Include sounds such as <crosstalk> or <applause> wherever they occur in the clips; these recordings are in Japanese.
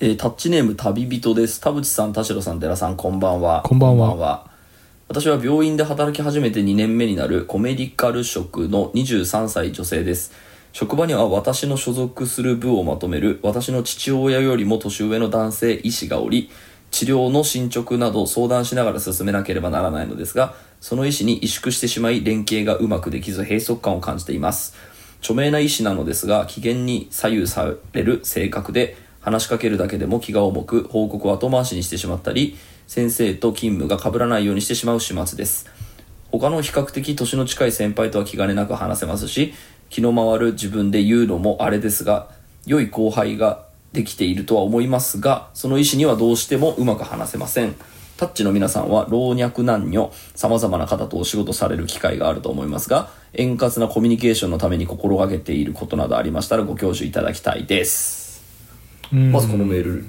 えータッチネーム旅人です。田淵さん田代さん寺さんこんばんは。こんばんは。私は病院で働き始めて2年目になるコメディカル職の23歳女性です。職場には私の所属する部をまとめる私の父親よりも年上の男性医師がおり治療の進捗など相談しながら進めなければならないのですがその医師に萎縮してしまい連携がうまくできず閉塞感を感じています。著名な医師なのですが機嫌に左右される性格で話しかけるだけでも気が重く報告を後回しにしてしまったり先生と勤務が被らないようにしてしまう始末です。他の比較的年の近い先輩とは気兼ねなく話せますし気の回る自分で言うのもあれですが良い後輩ができているとは思いますがその意思にはどうしてもうまく話せません。タッチの皆さんは老若男女様々な方とお仕事される機会があると思いますが円滑なコミュニケーションのために心がけていることなどありましたらご教授いただきたいです。まずこのメール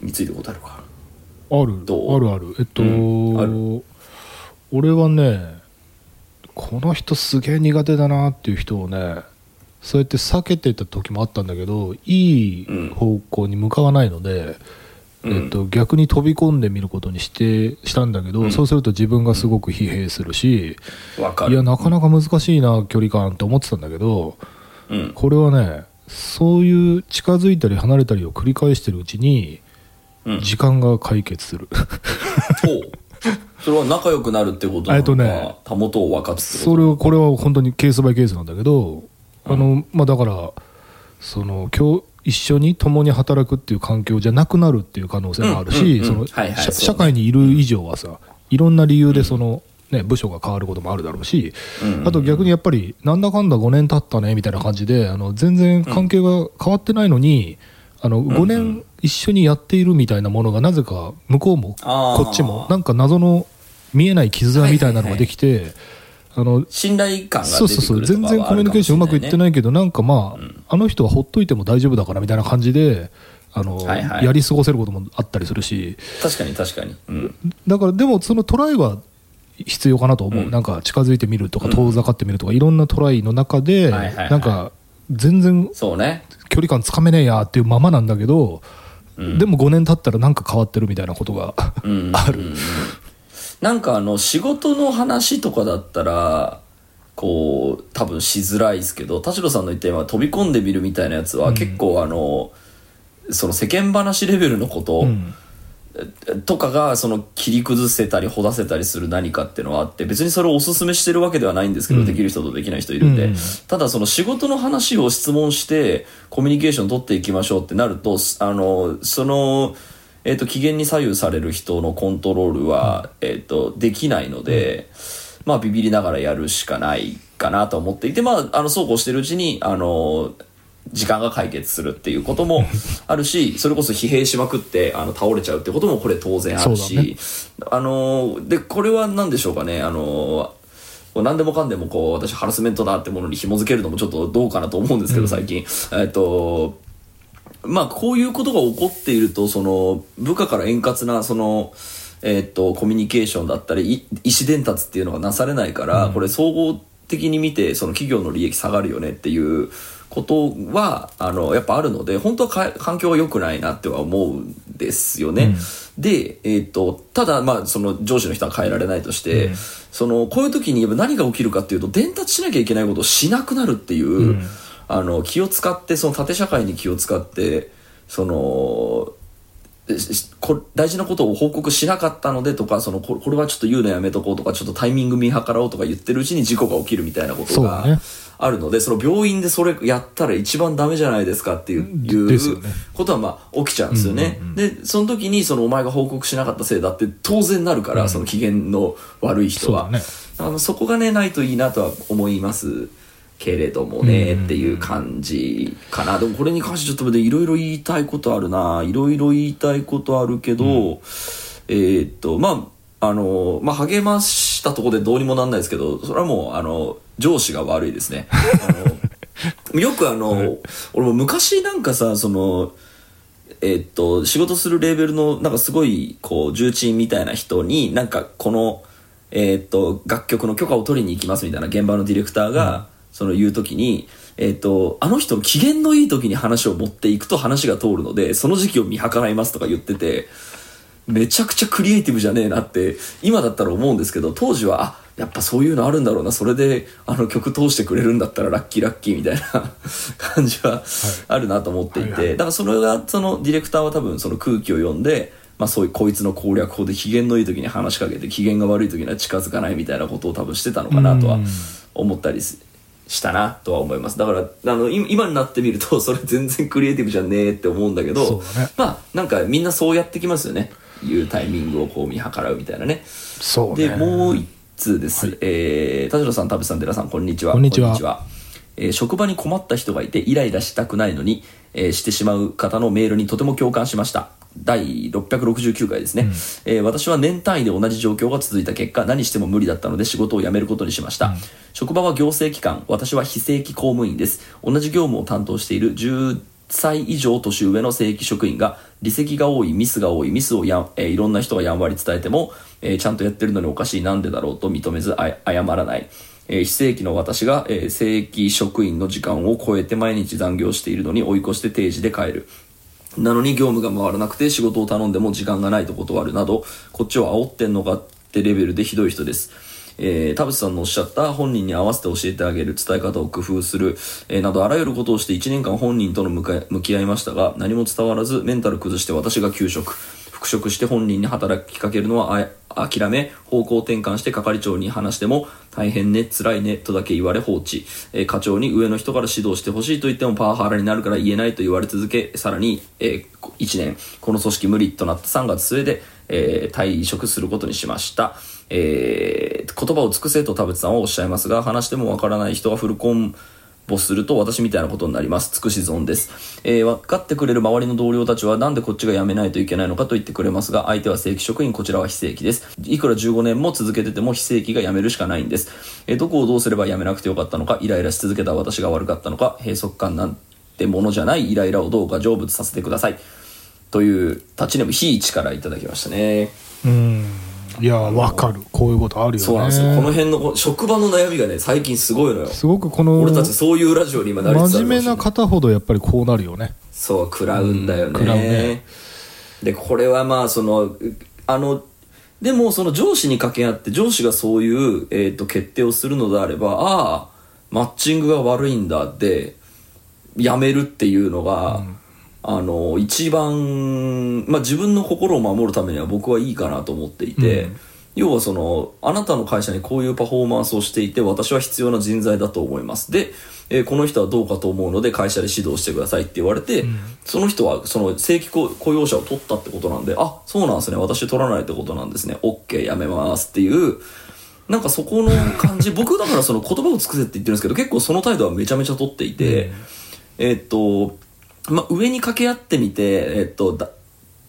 について答えるかある。どう？あるある。えっと、うん。ある？俺はねこの人すげえ苦手だなっていう人をねそうやって避けてた時もあったんだけどいい方向に向かわないので、うん。えっと、逆に飛び込んでみることにしてしたんだけど、うん。そうすると自分がすごく疲弊するし、いやなかなか難しいな距離感って思ってたんだけどうん。これはねそういう近づいたり離れたりを繰り返してるうちにうん。時間が解決する。ほう。それは仲良くなるってことなのか、えっとねたもとを分かつってそれはこれは本当にケースバイケースなんだけど、あのまあ、だからその今日一緒に共に働くっていう環境じゃなくなるっていう可能性もあるうんうんうんしそのはいはいそうね。社社会にいる以上はさいろんな理由でその、ね、部署が変わることもあるだろうし、あと逆にやっぱりなんだかんだ5年経ったねみたいな感じであの全然関係が変わってないのに、あの5年一緒にやっているみたいなものがなぜか向こうもこっちもなんか謎の見えない絆みたいなのができて。あの信頼感がそうそうそう全然コミュニケーションうまくいっていないけどなんかまあ、あの人はほっといても大丈夫だからみたいな感じであの、はいはい。やり過ごせることもあったりするし。確かに確かに、うん、だからでもそのトライは必要かなと思う、うん。なんか近づいてみるとか遠ざかってみるとか、いろんなトライの中で、なんか全然そうね。距離感つかめねえやっていうままなんだけど、うん。でも5年経ったらなんか変わってるみたいなことがうんある、なんかあの仕事の話とかだったらこう多分しづらいですけど田代さんの言った今飛び込んでみるみたいなやつは結構あの、その世間話レベルのこと、うんとかがその切り崩せたりほだせたりする何かっていうのはあって別にそれをおすすめしてるわけではないんですけど、うん。できる人とできない人いるんで、うん。ただその仕事の話を質問してコミュニケーション取っていきましょうってなるとあのその、えっと機嫌に左右される人のコントロールは、えっとできないので、まあビビりながらやるしかないかなと思っていてまああのそうこうしてるうちにあの時間が解決するっていうことも <laughs> あるしそれこそ疲弊しまくってあの倒れちゃうってこともこれ当然あるし、ね。あのでこれは何でしょうかね。あの何でもかんでもこう私ハラスメントだってものに紐付けるのもちょっとどうかなと思うんですけど、最近。えっとまあこういうことが起こっているとその部下から円滑なそのえっとコミュニケーションだったりい意思伝達っていうのがなされないから、これ総合的に見てその企業の利益下がるよねっていうことはあのやっぱあるので本当はか環境は良くないなっては思うんですよね。で、えっとただまあその上司の人は変えられないとして、そのこういう時に何が起きるかっていうと伝達しなきゃいけないことをしなくなるっていう、あの気を使ってその縦社会に気を使ってその大事なことを報告しなかったのでとかそのここれはちょっと言うのやめとこうとかちょっとタイミング見計らおうとか言ってるうちに事故が起きるみたいなことがあるのでその病院でそれやったら一番ダメじゃないですかっていうね。ことはまあ起きちゃうんですよね、でその時にそのお前が報告しなかったせいだって当然なるから、その機嫌の悪い人は。そね。あのそこがねないといいなとは思いますけれどもね、っていう感じかな。でもこれに関してちょっとねいろいろ言いたいことあるな。いろいろ言いたいことあるけど、えーっとまああのまあ励ましたところでどうにもなんないですけどそれはもうあの上司が悪いですね。あの <laughs> よくあの、俺も昔なんかさそのえっと仕事するレーベルのなんかすごいこう重鎮みたいな人になんかこのえっと楽曲の許可を取りに行きますみたいな現場のディレクターが、その言う時にえっ、と、あの人の機嫌のいい時に話を持っていくと話が通るので、その時期を見計らいますとか言ってて、めちゃくちゃクリエイティブじゃねえなって、今だったら思うんですけど、当時は、あ、やっぱそういうのあるんだろうな、それで、あの曲通してくれるんだったらラッキーラッキーみたいな <laughs> 感じはあるなと思っていて、はいはい。だからそれが、そのディレクターは多分その空気を読んで、まあそういうこいつの攻略法で機嫌のいい時に話しかけて機嫌が悪い時には近づかないみたいなことを多分してたのかなとはうん。思ったりすしたなとは思います。だからあのい今になってみるとそれ全然クリエイティブじゃねえって思うんだけどまあなんかみんなそうやってきますよねいうタイミングをこう見計らうみたいなね。そうね。でもう一通です、えー田代さん田淵さん寺さんこんにちは。こんにちは。えー職場に困った人がいてイライラしたくないのに、えーしてしまう方のメールにとても共感しました。第669回ですね、えー私は年単位で同じ状況が続いた結果何しても無理だったので仕事を辞めることにしました、職場は行政機関私は非正規公務員です。同じ業務を担当している10歳以上年上の正規職員が離席が多いミスが多いミスをやん、えーいろんな人がやんわり伝えても、えーちゃんとやってるのにおかしいなんでだろうと認めず謝らない、えー非正規の私が、えー正規職員の時間を超えて毎日残業しているのに追い越して定時で帰る。なのに業務が回らなくて仕事を頼んでも時間がないと断るなどこっちを煽ってんのかってレベルでひどい人です。えー田淵さんのおっしゃった本人に合わせて教えてあげる伝え方を工夫する、えーなどあらゆることをして1年間本人との向き合いましたが何も伝わらずメンタル崩して私が休職。復職して本人に働きかけるのは諦め方向転換して係長に話しても大変ね辛いねとだけ言われ放置、えー課長に上の人から指導してほしいと言ってもパワハラになるから言えないと言われ続けさらに、え1年この組織無理となった3月末で、えー退職することにしました、えー言葉を尽くせと田淵さんはおっしゃいますが話してもわからない人がフルコンボすると私みたいなことになります。尽くし損です。えー分かってくれる周りの同僚たちはなんでこっちが辞めないといけないのかと言ってくれますが、相手は正規職員、こちらは非正規です。いくら15年も続けてても非正規が辞めるしかないんです。えーどこをどうすれば辞めなくてよかったのか、イライラし続けた私が悪かったのか、閉塞感なんてものじゃないイライラをどうか成仏させてください。という、タッチネームひいちからいただきましたね。うんいやわかる。こういうことあるよね。そうなんですよ。この辺のこ職場の悩みがね、最近すごいのよ。すごくこの俺たちそういうラジオに今なりつつある真面目な方ほどやっぱりこうなるよね。そう食らうんだよね,、うん食らうね。でこれはまあそのうあのでもその上司に掛け合って上司がそういう、えー、と決定をするのであればああマッチングが悪いんだってやめるっていうのが、あの一番、まあ、自分の心を守るためには僕はいいかなと思っていて、うん。要はそのあなたの会社にこういうパフォーマンスをしていて私は必要な人材だと思います。で、えーこの人はどうかと思うので会社で指導してくださいって言われて、その人はその正規雇雇用者を取ったってことなんであそうなんですね。私取らないってことなんですね。OK やめますっていうなんかそこの感じ。<laughs> 僕だからその言葉を尽くせって言ってるんですけど結構その態度はめちゃめちゃ取っていて、えーっとまあ、上に掛け合ってみて、えーっとだ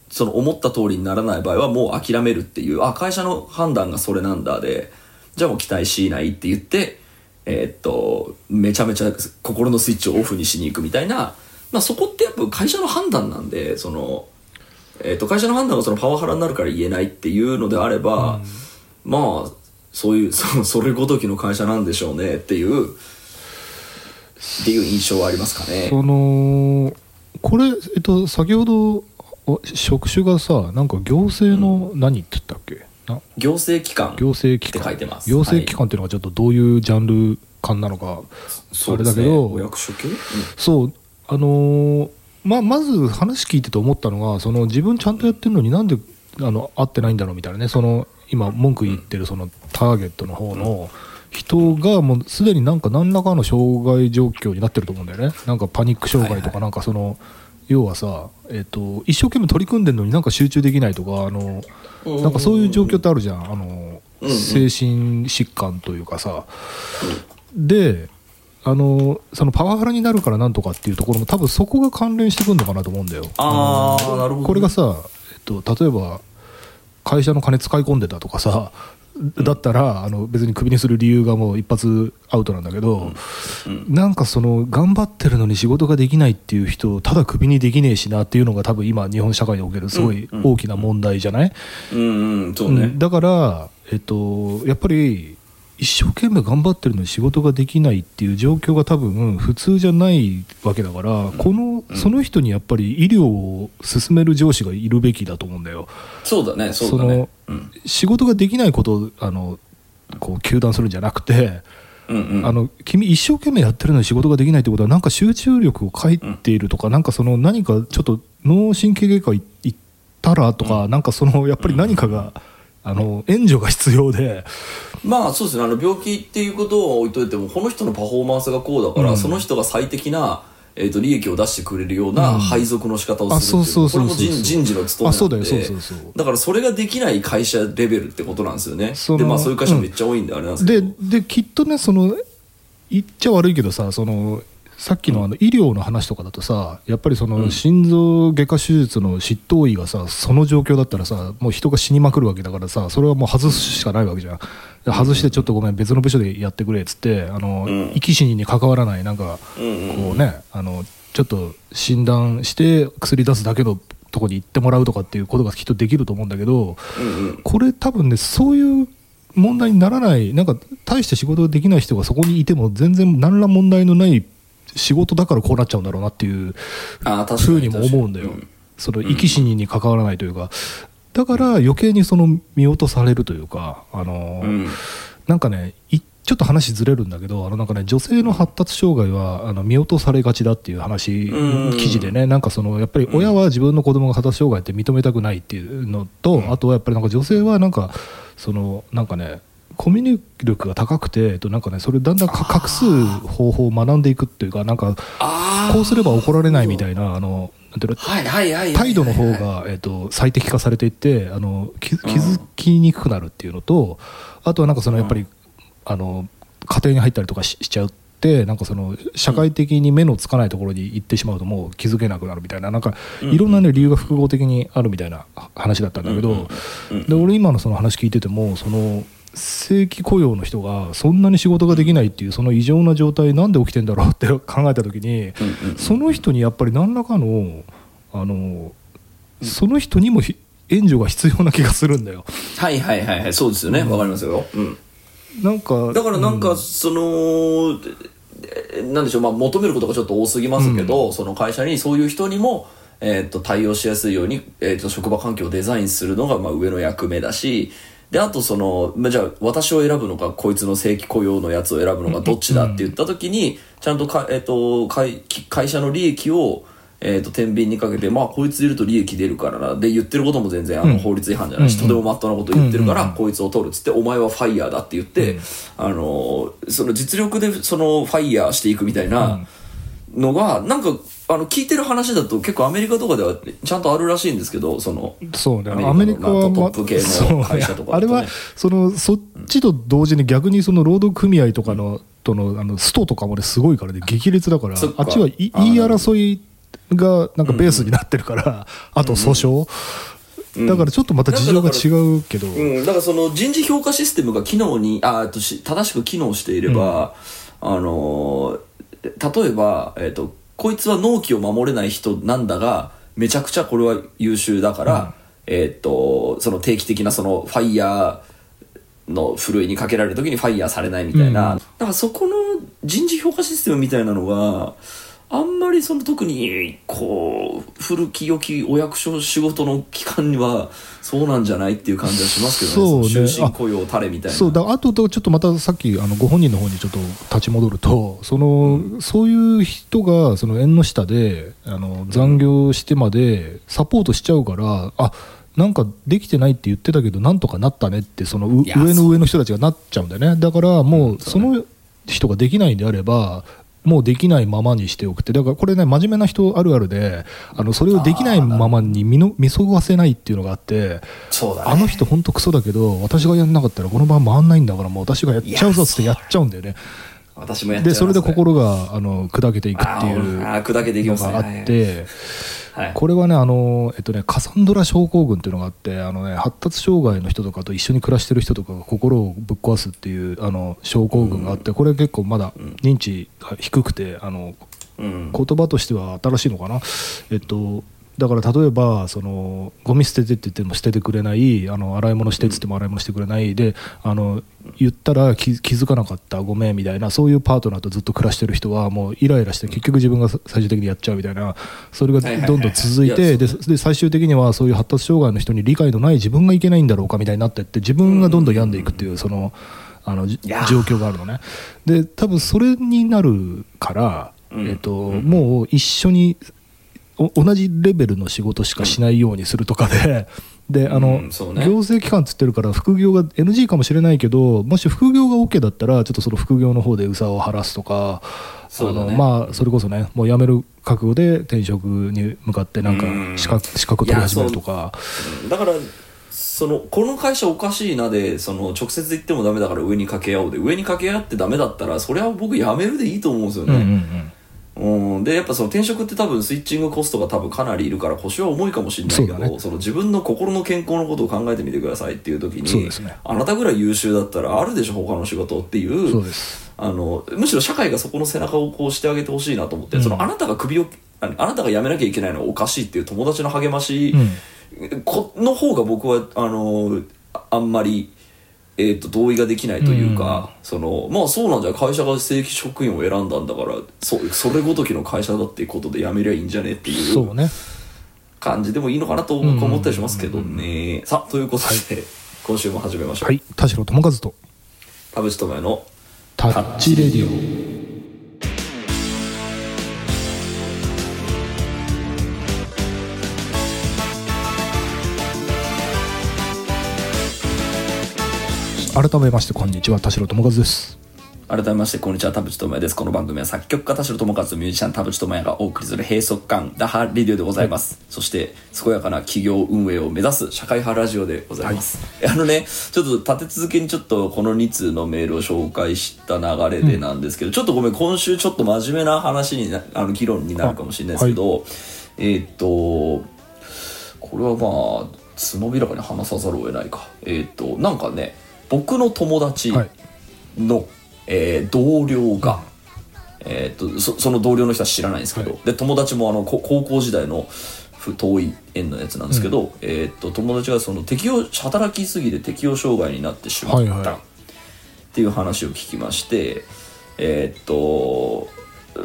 その思った通りにならない場合はもう諦めるっていうあ会社の判断がそれなんだでじゃあもう期待しないって言ってえーっとめちゃめちゃ心のスイッチをオフにしに行くみたいな、まあ、そこってやっぱ会社の判断なんでその、えーっと会社の判断がそのパワハラになるから言えないっていうのであれば、まあそういうそのそれごときの会社なんでしょうねっていうっていう印象はありますかね。そのこれ、えっと、先ほどお職種がさなんか行政の何って言ったっけ、な？行政機関行政機って書関いてます。行政機関っていうのがちょっとどういうジャンル感なのか、あれだけどお役所系、うん。そう。あのーままず話聞いてて思ったのがその自分ちゃんとやってるのになんであの合ってないんだろうみたいなね。その今文句言ってるそのターゲットの方の人がもうすでになんか何らかの障害状況になってると思うんだよね。なんかパニック障害とかなんかその、要はさ、えっと一生懸命取り組んでるのになんか集中できないとかあのなんかそういう状況ってあるじゃん。あのうんうん精神疾患というかさ。であのそのパワハラになるからなんとかっていうところも多分そこが関連してくるのかなと思うんだよ。ああなるほどね。これがさ、えっと、例えば会社の金使い込んでたとかさだったらあの別にクビにする理由がもう一発アウトなんだけど、うん。なんかその頑張ってるのに仕事ができないっていう人をただクビにできねえしなっていうのが多分今日本社会におけるすごい大きな問題じゃない、うん。うん。そうね、うんだから、えっと、やっぱり一生懸命頑張ってるのに仕事ができないっていう状況が多分普通じゃないわけだから、このその人にやっぱり医療を進める上司がいるべきだと思うんだよ。そうだねそうだね。うん。仕事ができないことをあのこう糾弾するんじゃなくて、うんうん。あの君一生懸命やってるのに仕事ができないってことはなんか集中力を欠いているとか、なんかその何かちょっと脳神経外科い行ったらとか、なんかそのやっぱり何かが、あの援助が必要で、まあそうですね。あの病気っていうことは置いといてもこの人のパフォーマンスがこうだから、うん。その人が最適な、えー、と利益を出してくれるようなうん。配属の仕方をあするっていう,、そうそうそうそうこれも人人事の務めなんであそうだよそうそうそう。だからそれができない会社レベルってことなんですよね。そのでまあそういう会社めっちゃ多いんであれなんですけでど、できっとねその言っちゃ悪いけどさそのさっきのあの医療の話とかだとさやっぱりその心臓外科手術の執刀医がさその状況だったらさもう人が死にまくるわけだからさそれはもう外すしかないわけじゃん。で外してちょっとごめん別の部署でやってくれっつってあの、うん。生き死にに関わらないなんかこうねあのちょっと診断して薬出すだけのとこに行ってもらうとかっていうことがきっとできると思うんだけど、これ多分ねそういう問題にならないなんか大して仕事ができない人がそこにいても全然何ら問題のない仕事だからこうなっちゃうんだろうなっていうふうにも思うんだよ、その生き死にに関わらないというか。だから余計にその見落とされるというかあの、うん。なんかねいちょっと話ずれるんだけどあのなんかね女性の発達障害はあの見落とされがちだっていう話うん記事でねなんかそのやっぱり親は自分の子供が発達障害って認めたくないっていうのと、あとはやっぱりなんか女性はなんかそのなんかねコミュニ力が高くてえっとなんかねそれだんだんか隠す方法を学んでいくっていうかなんかこうすれば怒られないみたいなあのなんていうのはいはいはいはい態度の方が、えっと最適化されていってあの気気づきにくくなるっていうのとあとはなんかそのやっぱり、あの家庭に入ったりとかししちゃってなんかその社会的に目のつかないところに行ってしまうともう気づけなくなるみたいななんかいろんな、ね、理由が複合的にあるみたいな話だったんだけど、で俺今のその話聞いててもその正規雇用の人がそんなに仕事ができないっていうその異常な状態なんで起きてんだろうって <laughs> 考えた時に、うんうん。その人にやっぱり何らかのあのその人にもひ援助が必要な気がするんだよ。はいはいはいはいそうですよね。わかりますよ、うん、なんかだからなんかその、えなんでしょう、まあ、求めることがちょっと多すぎますけど、その会社にそういう人にも、えー、と対応しやすいように、えー、と職場環境をデザインするのがまあ上の役目だしであとその、まあ、じゃあ私を選ぶのかこいつの正規雇用のやつを選ぶのかどっちだって言った時にちゃんとか、えー、と会会社の利益をえー、と天秤にかけて、まあ、こいついると利益出るからなで言ってることも全然あの法律違反じゃないし、とてもまっとうなこと言ってるから、こいつを取るっつってお前はファイヤーだって言って、あのその実力でそのファイヤーしていくみたいなのが、なんかあの聞いてる話だと結構アメリカとかではちゃんとあるらしいんですけどそのそうね、アアメリカは、トップ系の会社とかね。あれはそのそっちと同時に逆にその労働組合とかのとのあのストとかもねすごいからね激烈だからあっちはい言い争いがなんかベースになってるから、あと訴訟、だからちょっとまた事情が違うけど、うん、だからその人事評価システムが機能にあとし正しく機能していれば、あのー例えば、えっとこいつは納期を守れない人なんだがめちゃくちゃこれは優秀だから、えっとその定期的なそのファイヤーのふるいにかけられる時にファイヤーされないみたいな、うん。だからそこの人事評価システムみたいなのがあんまりその特にこう古き良きお役所仕事の機関にはそうなんじゃないっていう感じはしますけどね。そうね。終身雇用たれみたいな。そう。だあとちょっとまたさっきあのご本人の方にちょっと立ち戻るとその、そういう人がその縁の下であの残業してまでサポートしちゃうからあなんかできてないって言ってたけどなんとかなったねってその上の上の人たちがなっちゃうんだよね。だからもうその人ができないんであればもうできないままにしておくってだからこれね真面目な人あるあるであのそれをできないままに見の見そがせないっていうのがあってそうだね。あの人本当クソだけど私がやんなかったらこの番回んないんだからもう私がやっちゃうぞってやっちゃうんだよね。私もやっちゃいますでそれで心があの砕けていくっていうあーあー砕けていきますね。のがあってはい。これはねあの、えっとね、カサンドラ症候群っていうのがあってあの、ね、発達障害の人とかと一緒に暮らしてる人とかが心をぶっ壊すっていうあの症候群があってこれ結構まだ認知が低くてあのうん。言葉としては新しいのかな、えっと、だから例えばそのゴミ捨ててって言っても捨ててくれないあの洗い物してって言っても洗い物してくれないであの言ったら気気づかなかったごめんみたいなそういうパートナーとずっと暮らしてる人はもうイライラして結局自分が最終的にやっちゃうみたいなそれがどんどん続いてでで最終的にはそういう発達障害の人に理解のない自分がいけないんだろうかみたいになってって自分がどんどん病んでいくっていうそのあの状況があるのね。で多分それになるから、うん。えっとうん。もう一緒にお同じレベルの仕事しかしないようにするとかで。であのうんね。行政機関っつってるから副業が NG かもしれないけどもし副業が OK だったらちょっとその副業の方でうさを晴らすとかそね。あのまあそれこそねもう辞める覚悟で転職に向かってなんかうん。資格資格取り始めるとか。うん。だからそのこの会社おかしいなでその直接言ってもダメだから上に掛け合おうで上に掛け合ってダメだったらそれは僕辞めるでいいと思うんですようんうんうね、んうん。でやっぱその転職って多分スイッチングコストが多分かなりいるから腰は重いかもしれないけどね。その自分の心の健康のことを考えてみてくださいっていう時にね。あなたぐらい優秀だったらあるでしょ他の仕事っていうあのむしろ社会がそこの背中をこうしてあげてほしいなと思って、うん。そのあなたが首をああなたが辞めなきゃいけないのはおかしいっていう友達の励まし、この方が僕はあのああんまり、えー、と同意ができないというか、そのまあそうなんじゃ会社が正規職員を選んだんだからそそれごときの会社だっていうことで辞めりゃいいんじゃねっていそう感じでもいいのかなと僕は思ったりしますけどね、さあということで、今週も始めましょう、はい。田代智和と。田淵智也のタッチレディオ改めましてこんにちは田代智和です。改めましてこんにちは田淵智也です。この番組は作曲家田代智和とミュージシャン田淵智也がお送りする閉塞感打破レディオでございます、そして健やかな企業運営を目指す社会派ラジオでございます、あのねちょっと立て続けにちょっとこの2通のメールを紹介した流れでなんですけど、ちょっとごめん今週ちょっと真面目な話になあの議論になるかもしれないですけど、えーっとこれはまあつまびらかに話さざるを得ないか。えーっとなんかね僕の友達はい。の、えー同僚が、えーっとそその同僚の人は知らないんですけど、はい。で友達もあのこ高校時代のふ遠い縁のやつなんですけど、えーっと友達がその適応働きすぎて適応障害になってしまった、はいはい。っていう話を聞きましてえーっと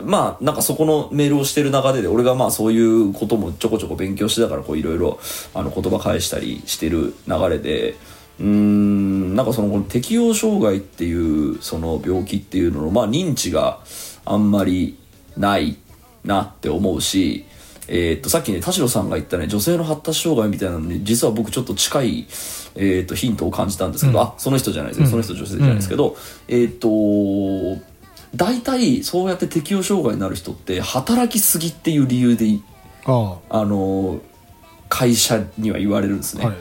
まあなんかそこのメールをしてる中で俺がまあそういうこともちょこちょこ勉強してたからこういろいろあの言葉返したりしてる流れでうーんなんかそのこの適応障害っていうその病気っていうののまあ認知があんまりないなって思うしえーっとさっきね田代さんが言ったね女性の発達障害みたいなのに実は僕ちょっと近い、えーっとヒントを感じたんですけど、あその人じゃないですよ、その人女性じゃないですけど、えーっと大体そうやって適応障害になる人って働きすぎっていう理由でいああ。の会社には言われるんですね、あはい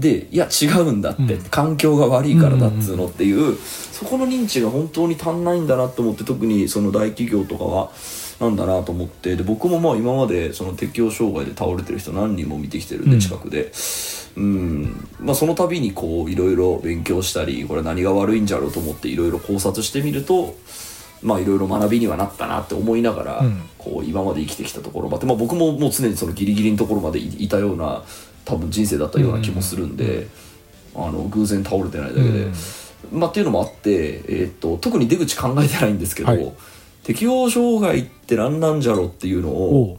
でいや違うんだって、うん。環境が悪いからだっつうのっていう、そこの認知が本当に足んないんだなと思って特にその大企業とかはなんだなと思ってで僕もまあ今までその適応障害で倒れてる人何人も見てきてるんでうん。近くで、うん。まあ、その度にこういろいろ勉強したりこれ何が悪いんじゃろうと思っていろいろ考察してみるとまあいろいろ学びにはなったなって思いながら、うん。こう今まで生きてきたところまで、まあ、僕ももう常にそのギリギリのところまでいいたような多分人生だったような気もするんで、あの偶然倒れてないだけで、うん。まあ、っていうのもあって、えーっと特に出口考えてないんですけど、はい。適応障害って何なんじゃろうっていうのを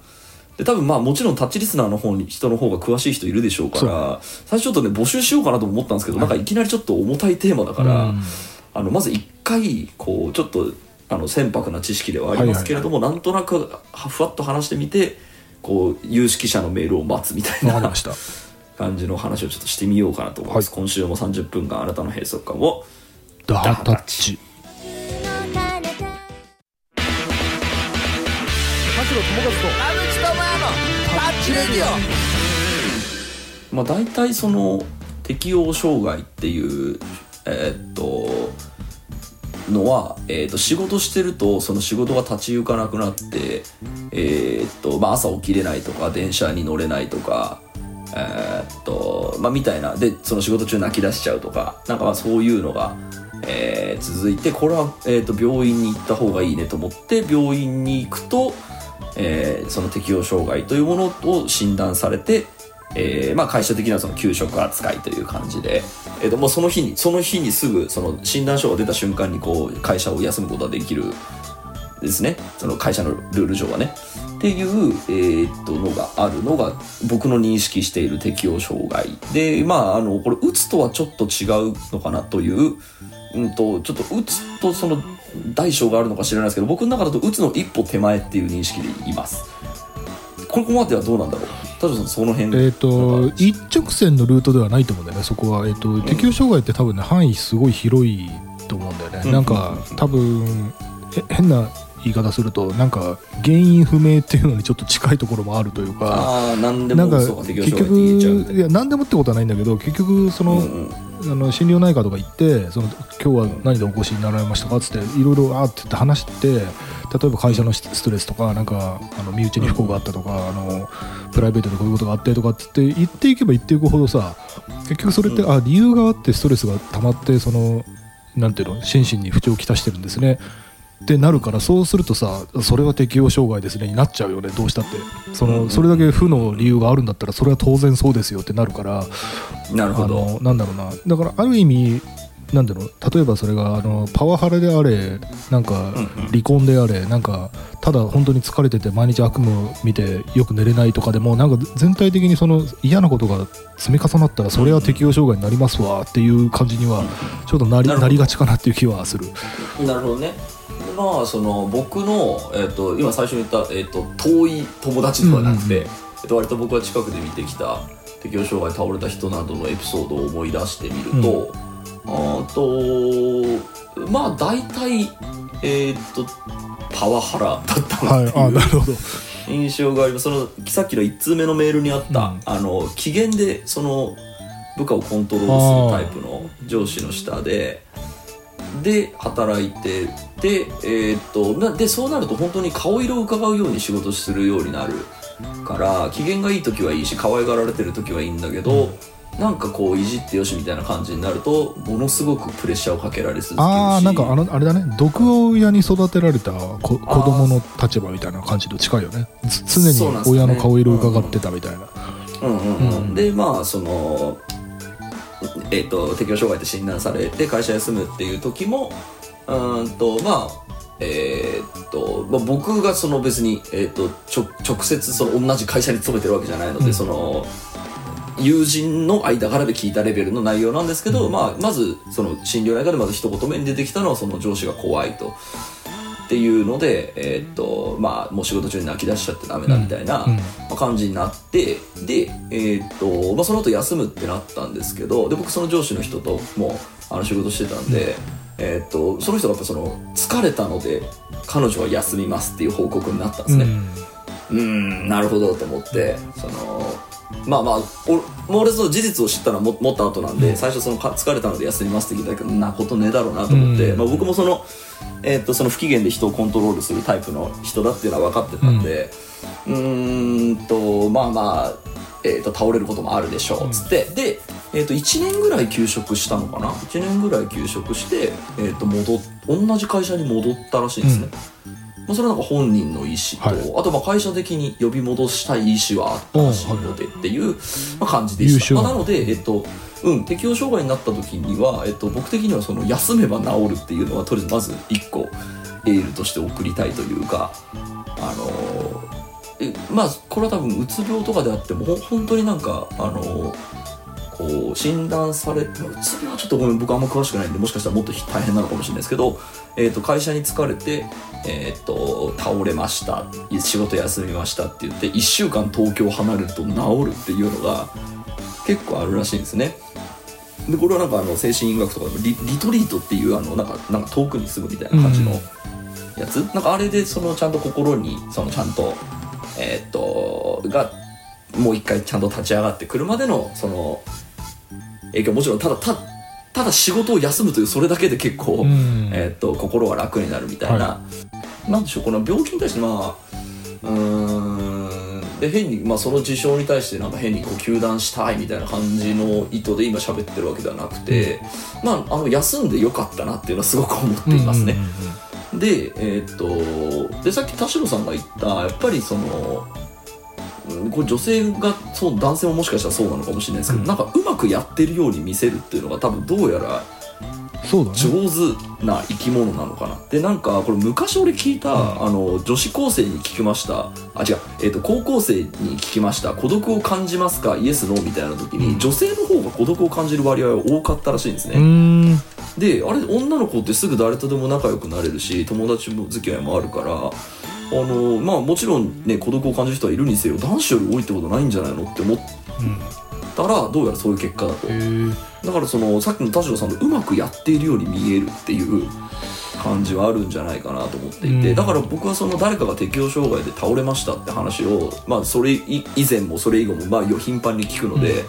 で多分まあもちろんタッチリスナーの方に人の方が詳しい人いるでしょうから最初ちょっとね募集しようかなとも思ったんですけど、なんかいきなりちょっと重たいテーマだから、うん。あのまず一回こうちょっとあの船舶な知識ではありますけれども、なんとなくはふわっと話してみてこう有識者のメールを待つみたいな感じの話をちょっとしてみようかなと思います、は今週も30分間あなたの閉塞感をダハタッチ。まあ、大体その適応障害っていう、えーっとのは、えーと仕事してるとその仕事が立ち行かなくなって、えーとまあ、朝起きれないとか電車に乗れないとか、えーっとまあ、みたいな。でその仕事中泣き出しちゃうとかなんかまあそういうのが、えー続いてこれは、えーと病院に行った方がいいねと思って病院に行くと、えーその適応障害というものを診断されて、えーまあ、会社的にはその給食扱いという感じで、えーともうその日にその日にすぐその診断書が出た瞬間にこう会社を休むことができるですね。その会社のルール上はね。っていう、えーっとのがあるのが僕の認識している適応障害でまああのこれうつとはちょっと違うのかなという、うん、とちょっとうつとその大小があるのか知らないですけど僕の中だとうつの一歩手前っていう認識でいます。ここまではどうなんだろう？田島さんその辺。えっ、と一直線のルートではないと思うんだよねそこは、えーと適応障害って多分ね範囲すごい広いと思うんだよね、うん。なんか多分え変な言い方するとなんか原因不明っていうのにちょっと近いところもあるというか何で結局いや何でもってことはないんだけど結局その、うんうん。あの心療内科とか行ってその今日は何でお越しになられましたかっつっていろいろあーって言って話して例えば会社のスストレスとかなんかあの身内に不幸があったとか、あのプライベートでこういうことがあってとかっつって言っていけば言っていくほどさ結局それって、うん。あ理由があってストレスが溜まってそのなんていうの心身に不調をきたしてるんですねってなるからそうするとさそれは適応障害ですねになっちゃうよねどうしたって。そのそれだけ負の理由があるんだったらそれは当然そうですよってなるからあなるほど。のなんだろうな。だからある意味なんだろう。例えばそれがあのパワハラであれなんか離婚であれなんかただ本当に疲れてて毎日悪夢を見てよく寝れないとかでもなんか全体的にその嫌なことが積み重なったらそれは適応障害になりますわっていう感じにはちょっとなりなりがちかなっていう気はする。なるほどねまあその僕の、えっと今最初に言った、えっと遠い友達ではなくて、うんうんうん。えっと割と僕が近くで見てきた適応障害倒れた人などのエピソードを思い出してみると、あーとまあ大体えっとパワハラだったはい、なっていう、あなるほど。印象があります。そのさっきの1通目のメールにあった、うん。あの機嫌でその部下をコントロールするタイプの上司の下でで働いてで,、えーっとなでそうなると本当に顔色を伺うように仕事するようになるから機嫌がいい時はいいし可愛がられてる時はいいんだけど、なんかこういじってよしみたいな感じになるとものすごくプレッシャーをかけられ続けるし。ああなんかあのあれだね。毒親に育てられた子子供の立場みたいな感じと近いよね。つ常に親の顔色を伺ってたみたいな。うんうんうん。うん。でまあそのえっ、と適応障害って診断されて会社休むっていう時もうーんとまあえーっと、まあ、僕がその別に、えーっとちょ直接その同じ会社に勤めてるわけじゃないので、うんその友人の間柄で聞いたレベルの内容なんですけど、まあ、まずその診療内科でまず一言目に出てきたのはその上司が怖いと。っていうので、えーっとまあ、もう仕事中に泣き出しちゃってダメだみたいな、感じになってで、えーっとまあ、その後休むってなったんですけどで僕その上司の人ともあの仕事してたんで、えーっとその人がやっぱその疲れたので彼女は休みますっていう報告になったんですね。うん。んなるほどと思ってそのまあまあおもう俺事実を知ったのはももっと後なんで、うん。最初そのか疲れたので休みますって聞いたけどなことねえだろうなと思って、うん。まあ、僕もその,、えーっとその不機嫌で人をコントロールするタイプの人だっていうのは分かってたんでうーんとまあまあ、えーっと倒れることもあるでしょうっつって、で、えーっと1年ぐらい休職したのかな？1年ぐらい休職して、えーっと戻っ同じ会社に戻ったらしいんですね。まあ、それはなんか本人の意思と、はい。あとまあ会社的に呼び戻したい意思はあったらしいのでっていう、まあ、感じでした、まあ、なので、えっとうん、適応障害になった時には、えっと、僕的にはその休めば治るっていうのはとりあえずまず1個エールとして送りたいというかあのえまあこれは多分うつ病とかであっても本当になんかあのこう診断されて、まあうつ病はちょっとごめん僕あんま詳しくないんでもしかしたらもっと大変なのかもしれないですけど、えー、と会社に疲れて、えー、と倒れました仕事休みましたって言って1週間東京離れると治るっていうのが結構あるらしいんですね。でこれはなんかあの精神医学とかリリトリートっていうあのなんかなんか遠くに住むみたいな感じのうんやつ、なんかあれでそのちゃんと心にそのちゃんとえーっとがもう一回ちゃんと立ち上がってくるまでのその影響もちろんただたただ仕事を休むというそれだけで結構、うん。えーっと心は楽になるみたいな、はなんでしょうこの病気に対してまあうーんで変に、まあ、その事象に対してなんか変にこう糾弾したいみたいな感じの意図で今喋ってるわけではなくて、まあ、あの休んでよかったなっていうのはすごく思っていますね。でえーっとでさっき田代さんが言ったやっぱりそのうんこれ女性がそう男性ももしかしたらそうなのかもしれないですけど、うん。なんかうまくやってるように見せるっていうのが多分どうやらそうだね。上手な生き物なのかな。でなんかこれ昔俺聞いた、うん。あの女子高生に聞きました。あ違う、えー、と高校生に聞きました。孤独を感じますか？イエスノーみたいな時に、うん。女性の方が孤独を感じる割合は多かったらしいんですね、であれ女の子ってすぐ誰とでも仲良くなれるし友達も付き合いもあるからあのまあもちろんね孤独を感じる人はいるにせよ男子より多いってことないんじゃないのって思ったらどうやらそういう結果だと。うん。だからそのさっきの田代さんのうまくやっているように見えるっていう感じはあるんじゃないかなと思っていて、うん。だから僕はその誰かが適応障害で倒れましたって話を、まあ、それ以前もそれ以後もまあ頻繁に聞くので、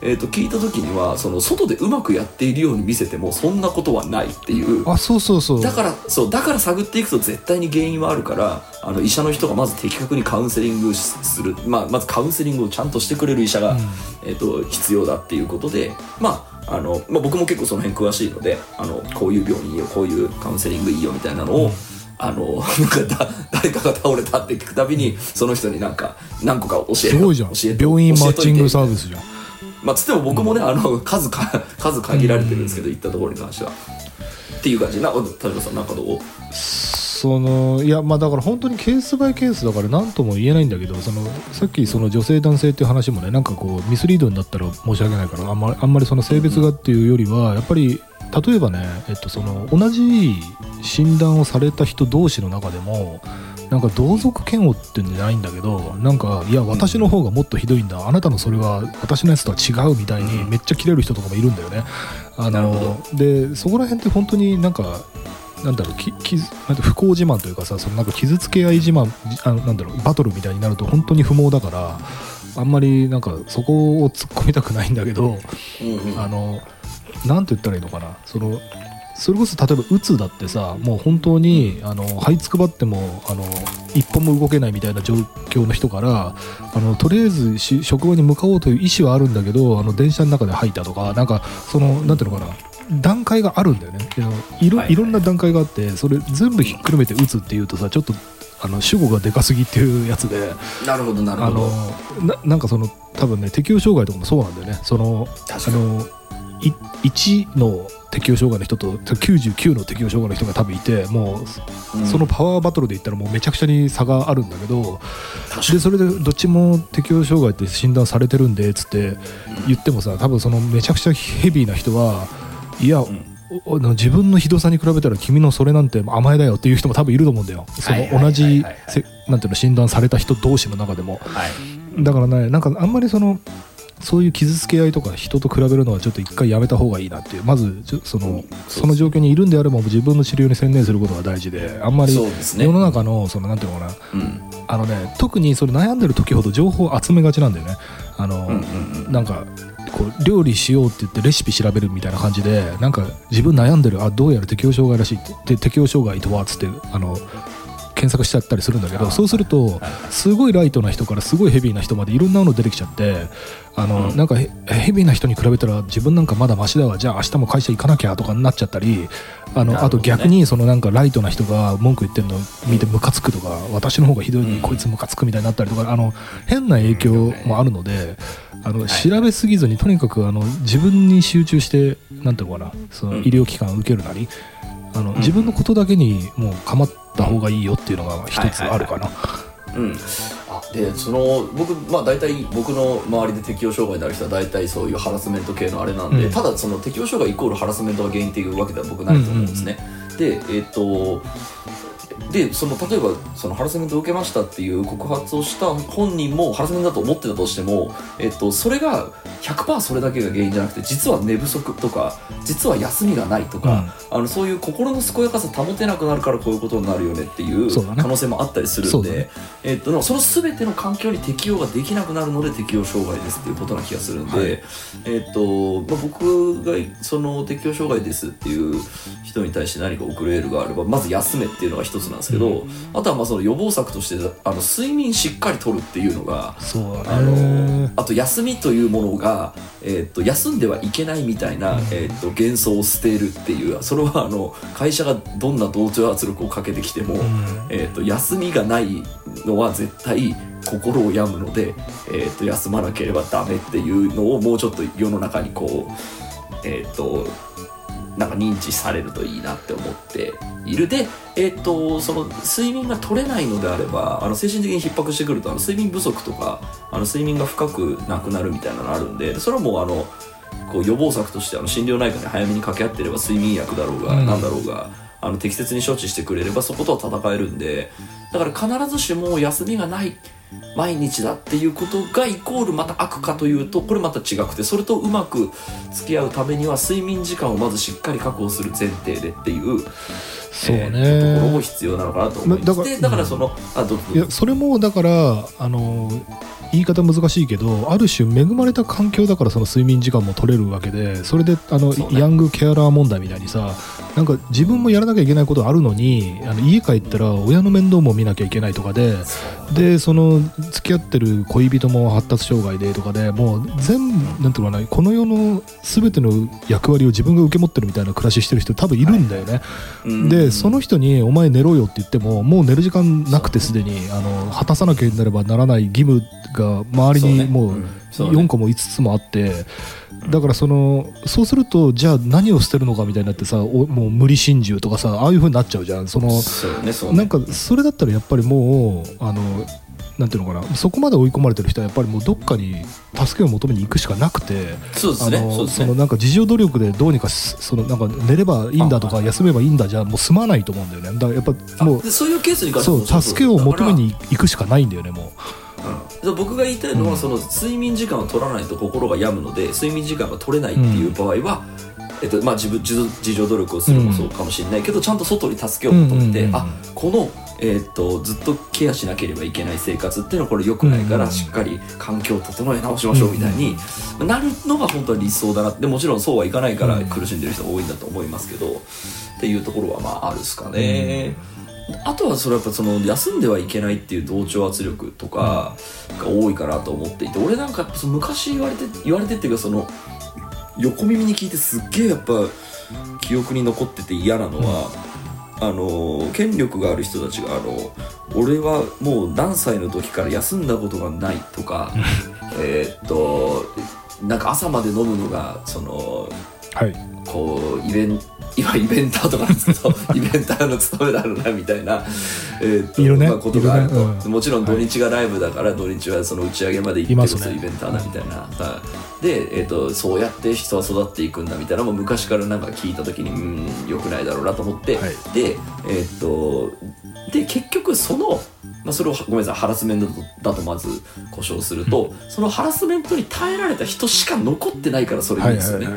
えー、と聞いた時にはその外でうまくやっているように見せてもそんなことはないっていう。あそうそうそう。だからそうだから探っていくと絶対に原因はあるからあの医者の人がまず的確にカウンセリングする、まあ、まずカウンセリングをちゃんとしてくれる医者が、うん。えっと必要だっていうことで、まああのまあ、僕も結構その辺詳しいのであのこういう病院いいよこういうカウンセリングいいよみたいなのを、あのなんかだ誰かが倒れたって聞くたびにその人になんか何個か教えすごいじゃん。教えて病院マッチングサービスじゃんまあつっても僕もね、あの数か数限られてるんですけど、行ったところに関しては。っていう感じ。な田代さんなんかどう？そのいやまあだから本当にケースバイケースだから何とも言えないんだけどそのさっきその女性男性っていう話もねなんかこうミスリードになったら申し訳ないからあんまりあんまりその性別がっていうよりはやっぱり例えばね、えっと、その同じ診断をされた人同士の中でもなんか同族嫌悪っていうんじゃないんだけどなんかいや私の方がもっとひどいんだあなたのそれは私のやつとは違うみたいにめっちゃ切れる人とかもいるんだよね。あなるほのでそこら辺って本当になんかなんだろうききなんて不幸自慢というかさそのなんか傷つけ合い自慢じあのなんだろうバトルみたいになると本当に不毛だからあんまりなんかそこを突っ込みたくないんだけどうんうん。あのなんて言ったらいいのかな？そのそれこそ例えばうつだってさもう本当にあの這いつくばってもあの一歩も動けないみたいな状況の人からあのとりあえずし職場に向かおうという意思はあるんだけどあの電車の中で吐いたとかなんかそのなんていうのかな？段階があるんだよね。いろはいろんな段階があってそれ全部ひっくるめて打つっていうとさちょっとあの主語がでかすぎっていうやつで。なるほどなるあほど。のななんかその多分ね適応障害とかもそうなんだよね。そのあのい1の適応障害の人と99の適応障害の人が多分いてもううん。そのパワーバトルで言ったらもうめちゃくちゃに差があるんだけどでそれでどっちも適応障害って診断されてるんでつって言ってもさ多分そのめちゃくちゃヘビーな人はいや、自分のひどさに比べたら君のそれなんて甘えだよっていう人も多分いると思うんだよ。その同じせなんていうの診断された人同士の中でも。はい。だからねなんかあんまりそのそういう傷つけ合いとか人と比べるのはちょっと一回やめた方がいいなっていう。まずそのその状況にいるんであれば自分の治療に専念することが大事であんまり世の中のそのなんていうのかな。うん。あのね特にそれ悩んでる時ほど情報を集めがちなんだよね。あの、なんかこう料理しようって言ってレシピ調べるみたいな感じでなんか自分悩んでる。あどうやら適応障害らしいってで適応障害とはっつってあの検索しちゃったりするんだけどそうするとすごいライトな人からすごいヘビーな人までいろんなもの出てきちゃってあの、うん。なんかヘヘビーな人に比べたら自分なんかまだマシだわじゃあ明日も会社行かなきゃとかになっちゃったりあの、あと逆にそのなんかライトな人が文句言ってるのを見てムカつくとか私の方がひどいのにうん。こいつムカつくみたいになったりとかあの変な影響もあるので。あのい。調べすぎずにとにかくあの自分に集中してなんていうのかなそのうん。医療機関を受けるなり、あのん。自分のことだけにもう構った方がいいよっていうのが一つあるかな。うん、あでその僕まあ大体僕の周りで適応障害である人は大体そういうハラスメント系のあれなんで、うん。ただその適応障害イコールハラスメントが原因っていうわけでは僕ないと思うんですね、でえっ、とでその例えばそのハラスメントを受けましたっていう告発をした本人もハラスメントだと思ってたとしても、えっと、それが100%それだけが原因じゃなくて実は寝不足とか実は休みがないとか、あのそういう心の健やかさ保てなくなるからこういうことになるよねっていう可能性もあったりするんで、そうだね。えっと、その全ての環境に適応ができなくなるので適応障害ですっていうことな気がするんで、はい。えっとまあ、僕がその適応障害ですっていう人に対して何か送るエールがあればまず休めっていうのが一つなんですけど、あとはまあその予防策としてあの睡眠しっかりとるっていうのが。そうだあねのあと休みというものがが、えー、と休んではいけないみたいな、えー、と幻想を捨てるっていうそれはあの会社がどんな同調圧力をかけてきても、えー、と休みがないのは絶対心を病むので、えー、と休まなければダメっていうのをもうちょっと世の中にこうえっ、となんか認知されるといいなって思っている。で、えっとその睡眠が取れないのであればあの精神的に逼迫してくるとあの睡眠不足とかあの睡眠が深くなくなるみたいなのあるんでそれはもうあのこう予防策としてあの心療内科に早めに掛け合ってれば睡眠薬だろうがうん。何だろうが、あの適切に処置してくれればそことは戦えるんでだから必ずしも休みがない毎日だっていうことがイコールまた悪かというとこれまた違くてそれとうまく付き合うためには睡眠時間をまずしっかり確保する前提でっていうそうえーところもね必要なのかなと思います。まだからでだからその、あどうぞいやそれもだからあの言い方難しいけどある種恵まれた環境だからその睡眠時間も取れるわけでそれであの、ね。ヤングケアラー問題みたいにさなんか自分もやらなきゃいけないことあるのにあの家帰ったら親の面倒も見なきゃいけないとかででその付き合ってる恋人も発達障害でとかでもう全部なんていうのかなこの世の全ての役割を自分が受け持ってるみたいな暮らししてる人多分いるんだよね。うん。でその人に「お前寝ろよ」って言ってももう寝る時間なくてすでにあの果たさなければならない義務が周りにもうそうね。4個も5つもあってだからそのそうするとじゃあ何を捨てるのかみたいになってさおもう無理心中とかさああいう風になっちゃうじゃん。そのなんかそれだったらやっぱりもうあのなんていうのかなそこまで追い込まれてる人はやっぱりもうどっかに助けを求めに行くしかなくて。そうですねそのなんか自助努力でどうにかしそのなんか寝ればいいんだとか休めばいいんだじゃもう済まないと思うんだよね。だからやっぱもうでそういうケースにそうも助けを求めに行くしかないんだよねもうん。僕が言いたいのは、うん。その睡眠時間を取らないと心が病むので睡眠時間が取れないっていう場合は、えっとまあ、自分自自助努力をするもそうかもしれない。けど、ちゃんと外に助けを求めて、うんうんうんうん。あこの、えっとずっとケアしなければいけない生活っていうのはこれ良くないから、うんうんしっかり環境を整え直しましょうみたいに、なるのが本当は理想だなってもちろんそうはいかないからうん。苦しんでる人が多いんだと思いますけど、っていうところはまああるっすかね。あとはそれはやっぱその休んではいけないっていう同調圧力とかが多いかなと思っていて俺なんかその昔言われて言われてっていうかその横耳に聞いてすっげえやっぱ記憶に残ってて嫌なのは、あの権力がある人たちがあの俺はもう何歳の時から休んだことがないとか <laughs> えーっとなんか朝まで飲むのがそのうはい。こうイベン今イベンターとかですけど <laughs> イベンターの務めだろうなみたいな、えーっといるね。まあ、ことがあると、ね。うん。もちろん土日がライブだから土日はその打ち上げまで行っていますね。そういうイベンターだみたいな、はいで、えーっとそうやって人は育っていくんだみたいなのも昔からなんか聞いた時にうん良くないだろうなと思って、はい。でえーっとで結局その、まあ、それをごめんなさいハラスメントだとまず故障すると、そのハラスメントに耐えられた人しか残ってないからそれいいんですよね。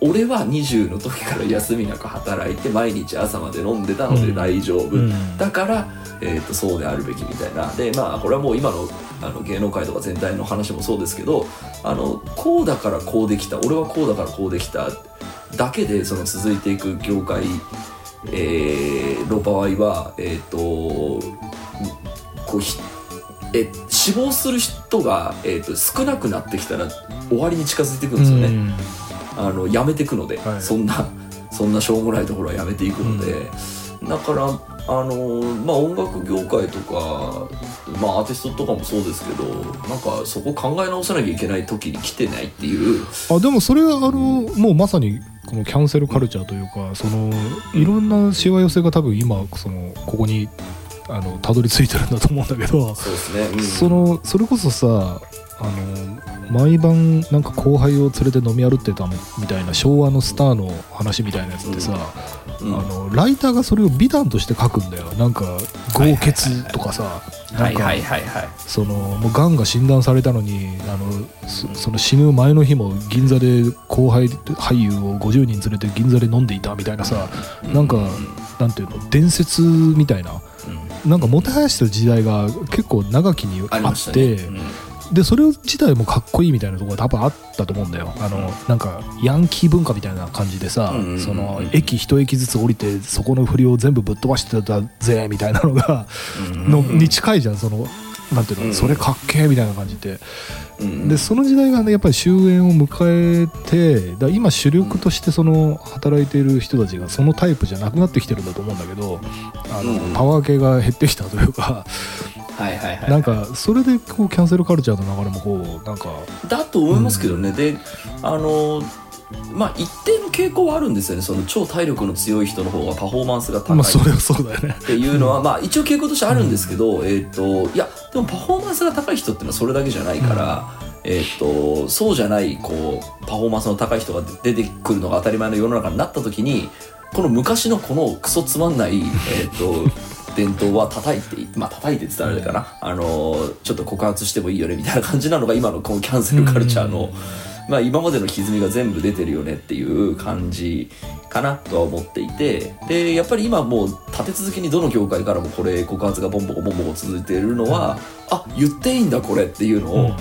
俺は20の時から休みなく働いて毎日朝まで飲んでたので大丈夫、うん。だから、えー、とそうであるべきみたいな。でまあこれはもう今のあの芸能界とか全体の話もそうですけどあのこうだからこうできた俺はこうだからこうできただけでその続いていく業界、えーの場合はえっ、とこうひえ死亡する人が、えー、と少なくなってきたら終わりに近づいていくんですよね。うんあのやめていくので、はい。そんなそんなしょうもないところはやめていくので、だからあのまあ音楽業界とかまあアーティストとかもそうですけどなんかそこ考え直さなきゃいけない時に来てないっていう。あでもそれはあのもうまさにこのキャンセルカルチャーというかそのいろんなしわ寄せが多分今そのここにあのたどり着いてるんだと思うんだけど、そうですね、うん。そのそれこそさあの毎晩なんか後輩を連れて飲み歩ってたみたいな昭和のスターの話みたいなやつってさ、うん。あのライターがそれを美談として書くんだよ。なんか豪傑とかさ、なんかはいはいそのもうがんが診断されたのにあのそその死ぬ前の日も銀座で後輩俳優を50人連れて銀座で飲んでいたみたいなさなんかなんていうの伝説みたいな。うん。なんかもてはやしてる時代が結構長きにあっましたね、て、うんでそれ自体もかっこいいみたいなところが多分あったと思うんだよ。あのなんかヤンキー文化みたいな感じでさ、うんうんうんうん。その駅一駅ずつ降りてそこの振りを全部ぶっ飛ばしてたぜみたいなのが、うん。のに近いじゃんそのなんていうの、うん。それかっけえみたいな感じで。うん。でその時代がねやっぱり終焉を迎えてだ今主力としてその働いている人たちがそのタイプじゃなくなってきてるんだと思うんだけどあの、うん。パワー系が減ってきたというかはいはいはいなんかそれでこうキャンセルカルチャーの流れもこうなんかだと思いますけどね、であのまあ一定の傾向はあるんですよね。その超体力の強い人の方がパフォーマンスが高い。っていうのは、<laughs> まあ一応傾向としてあるんですけど、えっ、といやでもパフォーマンスが高い人っていうのはそれだけじゃないから、えっ、とそうじゃないこうパフォーマンスの高い人が出てくるのが当たり前の世の中になった時にこの昔のこのクソつまんないえっ、と <laughs> 伝統は叩いてまあ叩いてって言ったらあれかな、あのちょっと告発してもいいよねみたいな感じなのが今のこのキャンセルカルチャーの、まあ、今までの歪みが全部出てるよねっていう感じかなとは思っていてでやっぱり今もう立て続けにどの業界からもこれ告発がボンボコボンボコ続いているのはあ言っていいんだこれっていうのを、うん。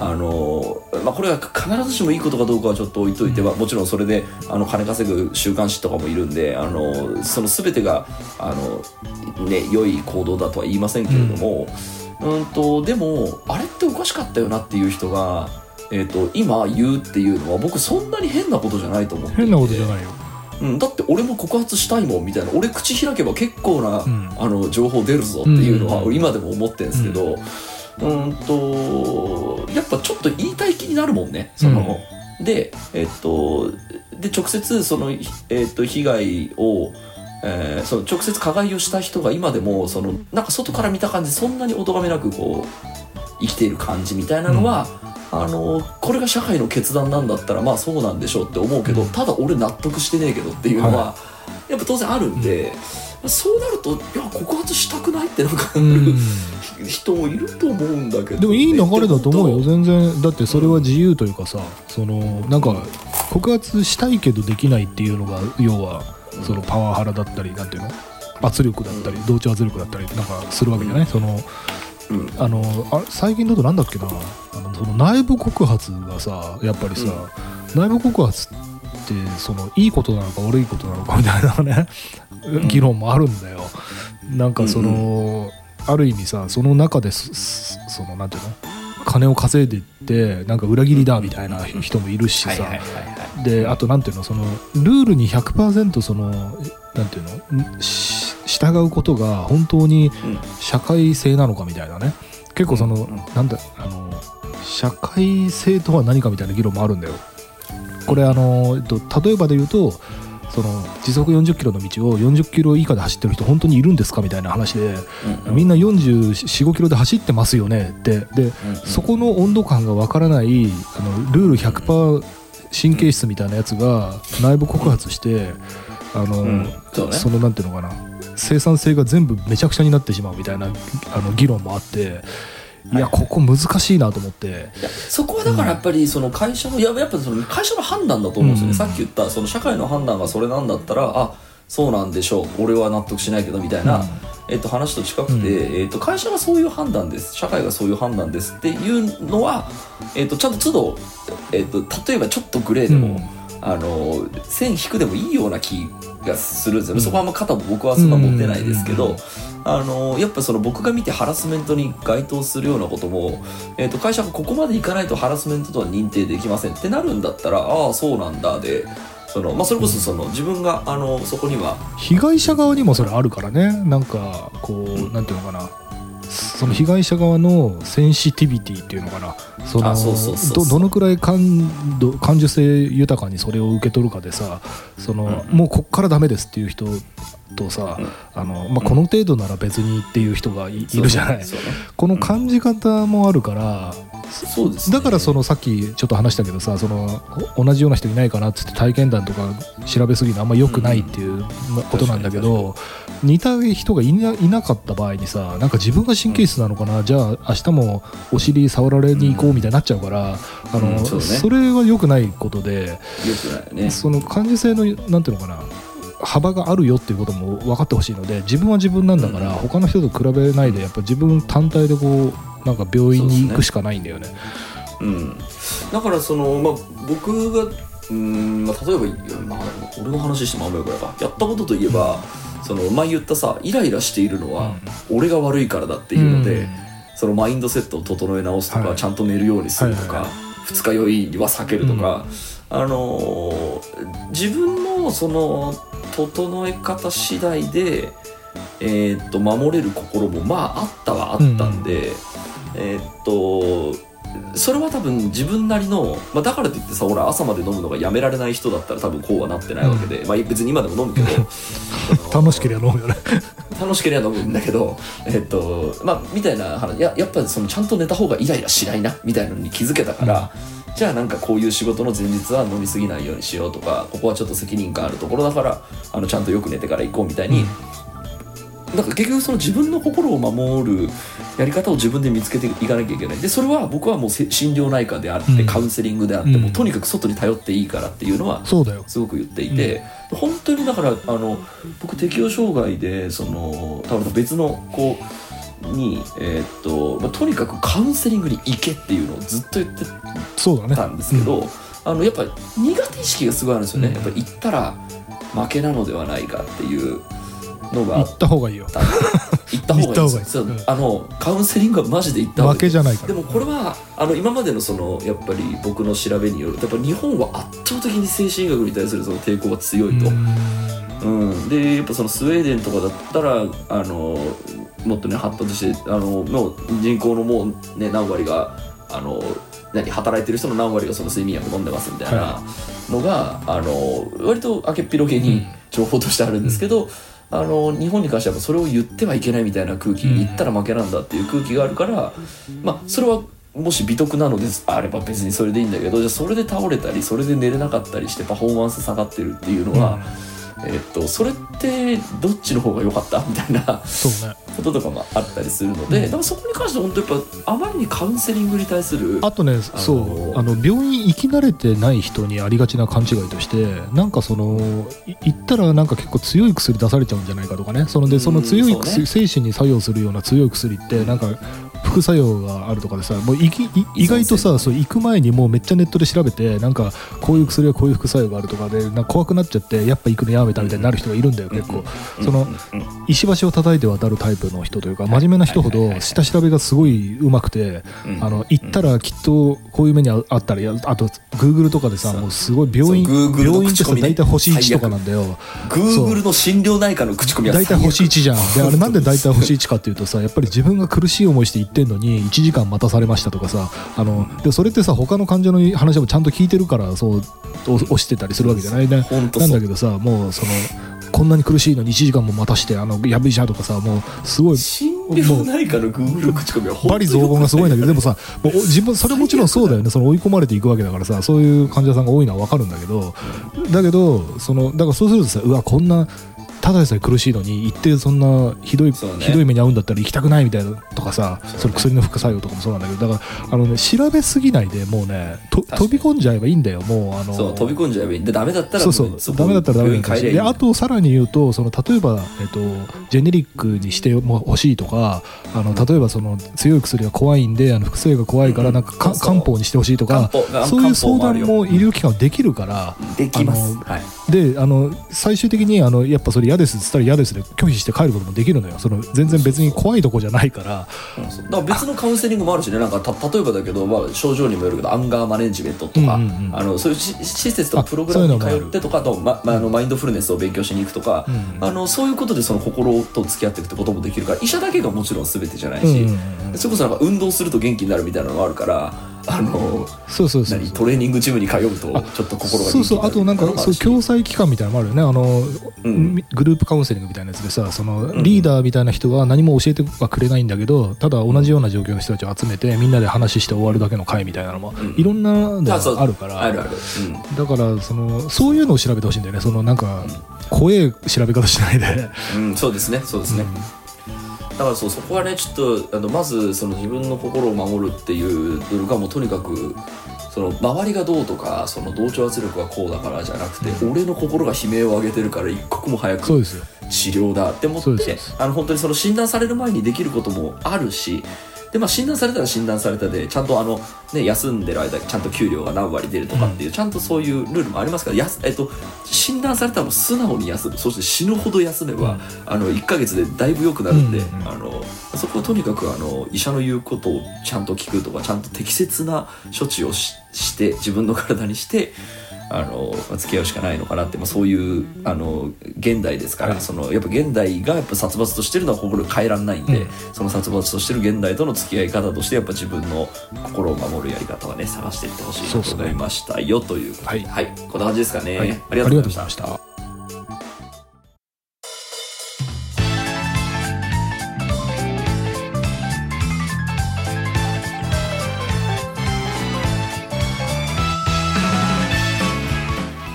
あのまあ、これが必ずしもいいことかどうかはちょっと置いといて、まあもちろんそれであの金稼ぐ週刊誌とかもいるんであのその全てがあの、ね、良い行動だとは言いませんけれども、うん、とでもあれっておかしかったよなっていう人が、えー、と今言うっていうのは僕そんなに変なことじゃないと思って変なことじゃないよ。うん、だって俺も告発したいもんみたいな。俺口開けば結構な、ん。あの情報出るぞっていうのはうん。今でも思ってるんですけど、うん、とやっぱちょっと言いたい気になるもんねその、でえっとで直接その、えっと、被害をえーその直接加害をした人が今でもそのなんか外から見た感じそんなにお咎めなくこう生きている感じみたいなのは、あのこれが社会の決断なんだったらまあそうなんでしょうって思うけど、ただ俺納得してねえけどっていうのは、やっぱ当然あるんで、そうなるといや告発したくないってなんか、うん。<laughs> 人もいると思うんだけどでもいい流れだと思うよ全然。だってそれは自由というかさそのなんか告発したいけどできないっていうのが要はそのパワハラだったりなんていうの？圧力だったり同調圧力だったりなんかするわけじゃない？そのとうん。あのあ最近だとなんだっけな。あのその内部告発がさやっぱりさ、内部告発ってそのいいことなのか悪いことなのかみたいなね議論もあるんだよ。なんかその、ある意味さその中でそのなんていうの？金を稼いでいってなんか裏切りだみたいな人もいるしさ、であとなんていうの？そのルールに100%そのなんていうの？し従うことが本当にうん。社会性なのかみたいなね。結構その、うんうん。なんだあの社会性とは何かみたいな議論もあるんだよ。これあの、えっと、例えばで言うとその時速40キロの道を40キロ以下で走ってる人本当にいるんですかみたいな話で、うんみんな445キロで走ってますよねって。で、うんそこの温度感がわからないあのルール100%神経質みたいなやつが内部告発してあの、うん。そうね。そのなんていうのかな生産性が全部めちゃくちゃになってしまうみたいなあの議論もあっていやここ難しいなと思って。そこはだからやっぱりその会社のいややっぱその会社の判断だと思うんですよね、うん。さっき言ったその社会の判断がそれなんだったらあそうなんでしょう。俺は納得しないけどみたいな、うん。えっと、話と近くて、うん。えっと、会社がそういう判断です。社会がそういう判断ですっていうのは、えっと、ちゃんと都度、えっと、例えばちょっとグレーでも、うん。あの線引くでもいいような気がするんですよ。ね、そこはあんま肩も僕はそんな持ってないですけど、うんあのやっぱその僕が見てハラスメントに該当するようなことも、えー、と会社がここまでいかないとハラスメントとは認定できませんってなるんだったらああそうなんだでその、まあ、それこそその自分があのそこには被害者側にもそれあるからね。なんかこうなんていうのかなその被害者側のセンシティビティっていうのかな。そのどどのくらい感度感受性豊かにそれを受け取るかでさその、うん。もうこっからダメですっていう人とさ、うん。あのまあ、この程度なら別にっていう人がい,、いるじゃない。ね。この感じ方もあるから、そうですね。だからそのさっきちょっと話したけどさそのお同じような人いないかなっつって体験談とか調べすぎるのあんま良くないっていうことなんだけど、似た人がいないなかった場合にさなんか自分が神経質なのかな、じゃあ明日もお尻触られに行こうみたいになっちゃうから、あのうんそうね。それは良くないことで、よくないね。その感受性のなんていうのかな幅があるよっていうことも分かってほしいので自分は自分なんだから、うん。他の人と比べないでやっぱ自分単体でこうなんか病院に行くしかないんだよね。うん、だからその、まあ、僕がうん、まあ、例えばまあ、俺の話してもあんまよくないか。やったことといえばその前言ったさイライラしているのは俺が悪いからだっていうので、うん。そのマインドセットを整え直すとか、はい。ちゃんと寝るようにするとか、はいはい二日酔いは避けるとか、あのー自分のその整え方次第で、えーっと守れる心もまああったはあったんで、えーっとそれは多分自分なりの、まあ、だからといってさ俺朝まで飲むのがやめられない人だったら多分こうはなってないわけで、まあ、別に今でも飲むけど <laughs> 楽しければ飲むよね。<laughs> 楽しければ飲むんだけど、えっとまあ、みたいな話ややっぱりそのちゃんと寝た方がイライラしないなみたいなのに気づけたから、じゃあなんかこういう仕事の前日は飲み過ぎないようにしようとかここはちょっと責任感あるところだからあのちゃんとよく寝てから行こうみたいに、なんか結局その自分の心を守るやり方を自分で見つけていかなきゃいけない。でそれは僕はもうせ心療内科であって、うん。カウンセリングであって、うん。もうとにかく外に頼っていいからっていうのはそうだよ。すごく言っていて、本当にだからあの僕適応障害でその多分別の子に、えーっとまあ、とにかくカウンセリングに行けっていうのをずっと言ってそうだねたんですけど、あのやっぱり苦手意識がすごいあるんですよね、うん。やっぱり行ったら負けなのではないかっていうのが行った方がいいよ。行った方がいい行った方がいい。でう。うん。あのカウンセリングはマジで行った方がいい。負けじゃないから。でもこれはあの今までのそのやっぱり僕の調べによるとやっぱ日本は圧倒的に精神医学に対するその抵抗が強いと。うん、でやっぱそのスウェーデンとかだったらあのもっとね発達してあのの人口のもうね何割があの何働いてる人の何割がその睡眠薬飲んでますみたいなはのが、あの割と明けっぴろげに情報としてあるんですけど、あの日本に関してはそれを言ってはいけないみたいな空気、うん。言ったら負けなんだっていう空気があるから、まあそれはもし美徳なのであれば別にそれでいいんだけどじゃあそれで倒れたりそれで寝れなかったりしてパフォーマンス下がってるっていうのは、えっとそれってどっちの方が良かった？みたいなそうね。こととかもあったりするので、うん。だからそこに関しては本当やっぱあまりにカウンセリングに対するあとね、そうあの病院行き慣れてない人にありがちな勘違いとしてなんかそのい行ったらなんか結構強い薬出されちゃうんじゃないかとかね。そのでその強いうんそう薬、精神に作用するような強い薬ってなんか副作用があるとかでさもういきい意外とさそう行く前にもうめっちゃネットで調べてなんかこういう薬はこういう副作用があるとかでなんか怖くなっちゃってやっぱ行くのやめたみたいになる人がいるんだよ結構。その石橋を叩いて渡るタイプの人というか真面目な人ほど下調べがすごい上手くてうん。あの行ったらきっとこういう目にああったらやあとグーグルとかでさもうすごい病院病院ってさ大体星1とかなんだよ。Google の診療内科の口コミは大体星1じゃん。であれなんで大体星1 1かっていうとさやっぱり自分が苦しい思いして行ってんのに1時間待たされましたとかさあのでそれってさ他の患者の話もちゃんと聞いてるからそうお押してたりするわけじゃない？ねなんだけどさもうそのこんなに苦しいのに1時間も待たしてあのやべいじゃとかさもうすごい診療内科の Google 口コミはバリ雑言がすごいんだけどでもさもう自分それもちろんそうだよね。その追い込まれていくわけだからさそういう患者さんが多いのは分かるんだけどだけどそのだからそうするとさうわこんなただでさえ苦しいのに行ってそんなひどい、ね。ひどい目に遭うんだったら行きたくないみたいなとかさその薬の副作用とかもそうなんだけどだからあの、ね、調べすぎないでもうねと飛び込んじゃえばいいんだよもうあのそう飛び込んじゃえばいいでダメだったらそうそうダメだったらダメだったしであとさらに言うとその例えば、えっと、ジェネリックにしても欲しいとかあの例えばその強い薬が怖いんであの副作用が怖いからうん。なんかかそうそう。漢方にしてほしいとかそういう相談も医療機関はできるからできます。はいであの最終的にあのやっぱそれ嫌ですっつったら嫌ですで拒否して帰ることもできるのよ。その全然別に怖いとこじゃないから。だから別のカウンセリングもあるしね。なんかた例えばだけど、まあ、症状にもよるけどアンガーマネジメントとか、うんうんうん。あのそういうし施設とかあプログラムに通ってとかあと、ままあ、あのマインドフルネスを勉強しに行くとか、うんあのそういうことでその心と付き合っていくってこともできるから医者だけがもちろん全てじゃないし、うんうんうん。それこそなんか運動すると元気になるみたいなのがあるからあのそうそうそう何トレーニングジムに通うとあちょっと心がそうそう。あとなんかそう共済機関みたいなのもあるよね。あの、うん。みグループカウンセリングみたいなやつでさそのんリーダーみたいな人が何も教えてはくれないんだけどただ同じような状況の人たちを集めてみんなで話して終わるだけの会みたいなのも、うん。いろんなのあるから。あるある、う。ん。だからそのそういうのを調べてほしいんだよね。そのなんか怖え調べ方しないで、うん、そうですね。そうですね、だからそうそこはねちょっとあのまずその自分の心を守るっていう努力はもうとにかくその周りがどうとかその同調圧力がこうだからじゃなくて、俺の心が悲鳴を上げてるから一刻も早く治療だって思ってあの本当にその診断される前にできることもあるしで、まあ、診断されたら診断されたでちゃんとあの、ね、休んでる間ちゃんと給料が何割出るとかっていう、ちゃんとそういうルールもありますからやす、えっと、診断されたらもう素直に休む。そして死ぬほど休めば、あの1ヶ月でだいぶ良くなるんで、うんうん。あのそこはとにかくあの医者の言うことをちゃんと聞くとかちゃんと適切な処置をしして自分の体にしてあのまあ付き合うしかないのかなって、まあ、そういうあの現代ですから、はい。そのやっぱ現代がやっぱ殺伐としてるのは心変えられないんで、うん。その殺伐としてる現代との付き合い方としてやっぱ自分の心を守るやり方はね探していってほしいなと思いましたよということで。はい。こんな感じですかね、はい。ありがとうございました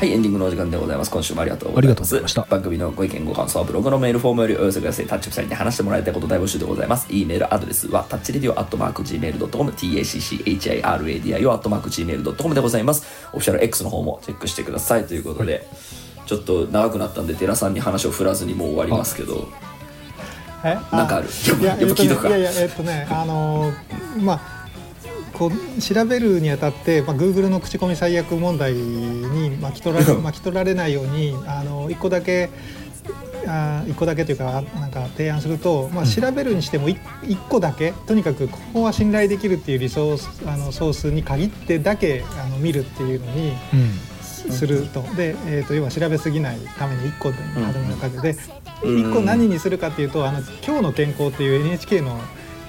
はい、エンディングのお時間でございます。今週もありがとうございます。ありがとうございました番組のご意見、ご感想はブログのメールフォームよりお寄せください。タッチプサイトに話してもらいたいこと大募集でございます。e メールアドレスは、タッチレディオアットマーク Gmail.com、tacchiradio アットマーク Gmail.com でございます。オフィシャル X の方もチェックしてくださいということで、ちょっと長くなったんで、寺さんに話を振らずにもう終わりますけど、え？なんかある？やっぱ聞いとくかいやいやえっとねあのーまあこう調べるにあたって、まあ、Google の口コミ最悪問題に巻き取られ巻き取られないようにあの一個だけあ一個だけというかなんか提案すると、まあ、調べるにしても一一個だけとにかくここは信頼できるっていうリソースあのソースに限ってだけあの見るっていうのにうん。すると。で、えー、と要は調べすぎないために1個で始める感じで、うん。1個何にするかっていうと「あの今日の健康」っていう NHK の、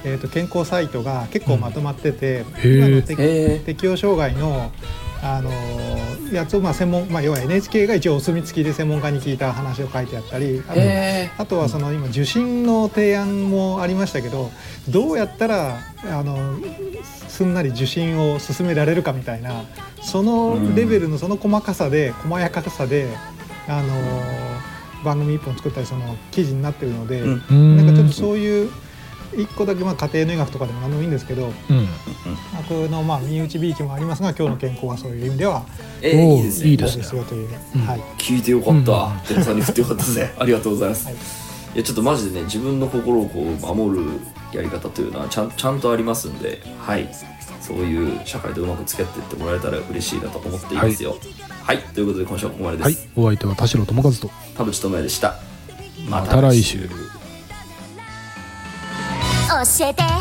えー、と健康サイトが結構まとまってて、へー。今の適応障害のあのーやつをまあ専門、まあ、要は NHK が一応お墨付きで専門家に聞いた話を書いてあったりあとへあとはその今受診の提案もありましたけどどうやったらあのすんなり受診を進められるかみたいなそのレベルのその細かさで細やかさであの番組一本作ったりその記事になってるので、うん。うん。なんかちょっとそういう一個だけまあ家庭の医学とかでも何でもいいんですけどうん。まあこういうのまあ身内びいきもありますが今日の健康はそういう意味ではえーいいですね。いいですね。よという、うんはい。聞いてよかった、寺さんに振ってよかったですねありがとうございます、はい。い、やちょっとマジでね自分の心をこう守るやり方というのはちゃんちゃんとありますんではい。そういう社会とうまく付き合っていってもらえたら嬉しいなと思っていますよ。はい、ということで今週はここまでです、はい。お相手は田代智和と。田淵智也でした。また来週教えて。